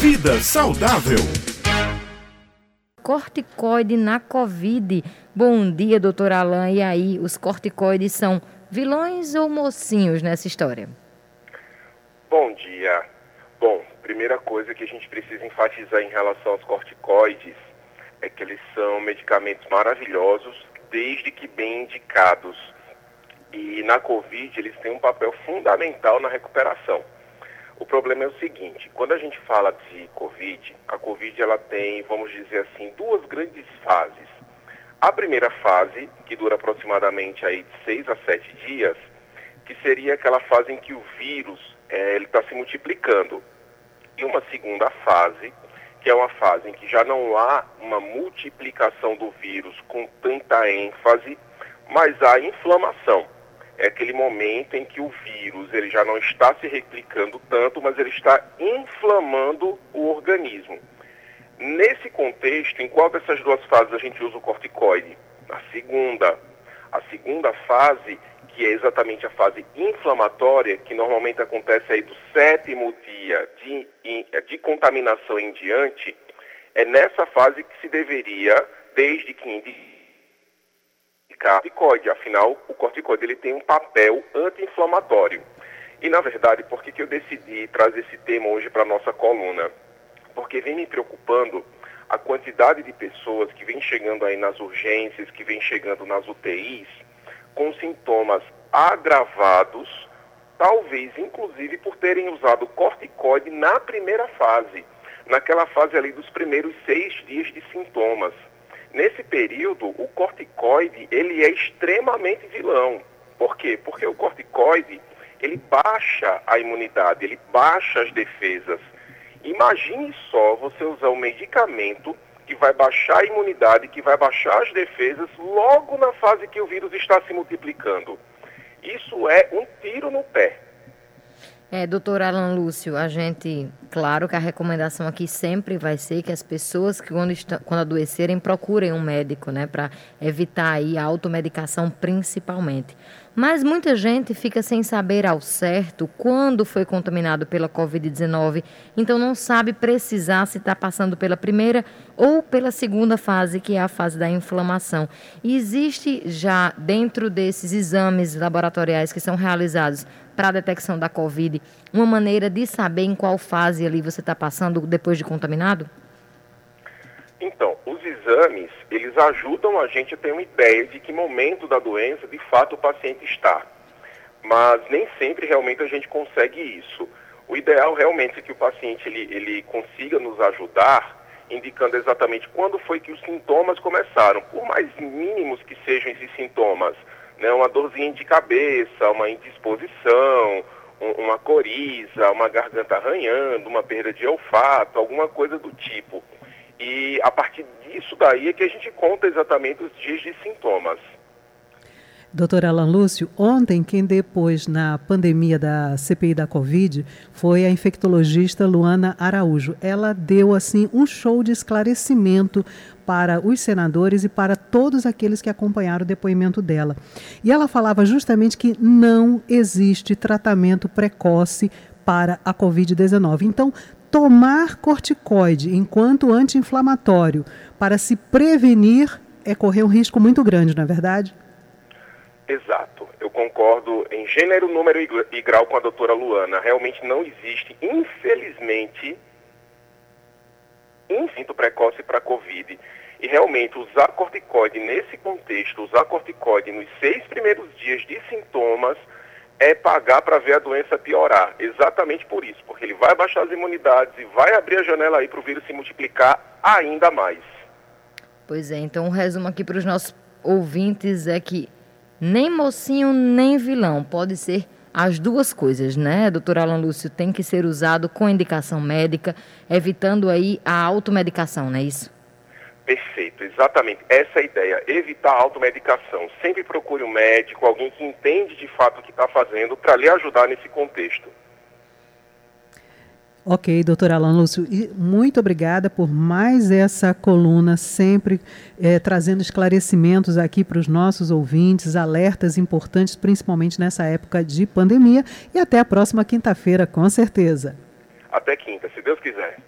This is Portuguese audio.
Vida saudável. Corticoide na Covid. Bom dia, doutor Alain. E aí, os corticoides são vilões ou mocinhos nessa história? Bom dia. Bom, primeira coisa que a gente precisa enfatizar em relação aos corticoides é que eles são medicamentos maravilhosos, desde que bem indicados. E na Covid eles têm um papel fundamental na recuperação. O problema é o seguinte, quando a gente fala de Covid, a Covid ela tem, vamos dizer assim, duas grandes fases. A primeira fase, que dura aproximadamente aí de seis a sete dias, que seria aquela fase em que o vírus é, ele está se multiplicando. E uma segunda fase, que é uma fase em que já não há uma multiplicação do vírus com tanta ênfase, mas há inflamação é aquele momento em que o vírus ele já não está se replicando tanto, mas ele está inflamando o organismo. Nesse contexto, em qual dessas duas fases a gente usa o corticoide? Na segunda. A segunda fase, que é exatamente a fase inflamatória, que normalmente acontece aí do sétimo dia de, de contaminação em diante, é nessa fase que se deveria, desde que corticoide. Afinal, o corticoide ele tem um papel anti-inflamatório. E, na verdade, por que, que eu decidi trazer esse tema hoje para a nossa coluna? Porque vem me preocupando a quantidade de pessoas que vem chegando aí nas urgências, que vem chegando nas UTIs, com sintomas agravados, talvez inclusive por terem usado corticoide na primeira fase, naquela fase ali dos primeiros seis dias de sintomas. Nesse período, o corticoide ele é extremamente vilão. Por quê? Porque o corticoide ele baixa a imunidade, ele baixa as defesas. Imagine só você usar um medicamento que vai baixar a imunidade, que vai baixar as defesas logo na fase que o vírus está se multiplicando. Isso é um tiro no pé. É, doutor Alan Lúcio, a gente, claro que a recomendação aqui sempre vai ser que as pessoas que quando, estão, quando adoecerem procurem um médico, né, para evitar aí a automedicação principalmente. Mas muita gente fica sem saber ao certo quando foi contaminado pela Covid-19, então não sabe precisar se está passando pela primeira ou pela segunda fase, que é a fase da inflamação. E existe já dentro desses exames laboratoriais que são realizados para a detecção da Covid, uma maneira de saber em qual fase ali você está passando depois de contaminado? Então, os exames, eles ajudam a gente a ter uma ideia de que momento da doença, de fato, o paciente está. Mas nem sempre realmente a gente consegue isso. O ideal realmente é que o paciente ele, ele consiga nos ajudar, indicando exatamente quando foi que os sintomas começaram, por mais mínimos que sejam esses sintomas né, uma dorzinha de cabeça, uma indisposição, um, uma coriza, uma garganta arranhando, uma perda de olfato, alguma coisa do tipo. E a partir disso daí é que a gente conta exatamente os dias de sintomas. Doutor Alan Lúcio, ontem quem depois na pandemia da CPI da Covid foi a infectologista Luana Araújo. Ela deu assim um show de esclarecimento para os senadores e para todos aqueles que acompanharam o depoimento dela. E ela falava justamente que não existe tratamento precoce para a Covid-19. Então, tomar corticoide enquanto anti-inflamatório para se prevenir é correr um risco muito grande, não é verdade? Exato. Eu concordo em gênero, número e grau com a doutora Luana. Realmente não existe, infelizmente, instinto precoce para a Covid. E realmente usar corticoide nesse contexto, usar corticoide nos seis primeiros dias de sintomas, é pagar para ver a doença piorar. Exatamente por isso, porque ele vai baixar as imunidades e vai abrir a janela aí para o vírus se multiplicar ainda mais. Pois é, então o resumo aqui para os nossos ouvintes é que nem mocinho, nem vilão. Pode ser as duas coisas, né, doutor Alan Lúcio? Tem que ser usado com indicação médica, evitando aí a automedicação, não é isso? Perfeito, exatamente. Essa é a ideia, evitar a automedicação. Sempre procure um médico, alguém que entende de fato o que está fazendo, para lhe ajudar nesse contexto. Ok, doutor Alan Lúcio, muito obrigada por mais essa coluna, sempre é, trazendo esclarecimentos aqui para os nossos ouvintes, alertas importantes, principalmente nessa época de pandemia. E até a próxima quinta-feira, com certeza. Até quinta, se Deus quiser.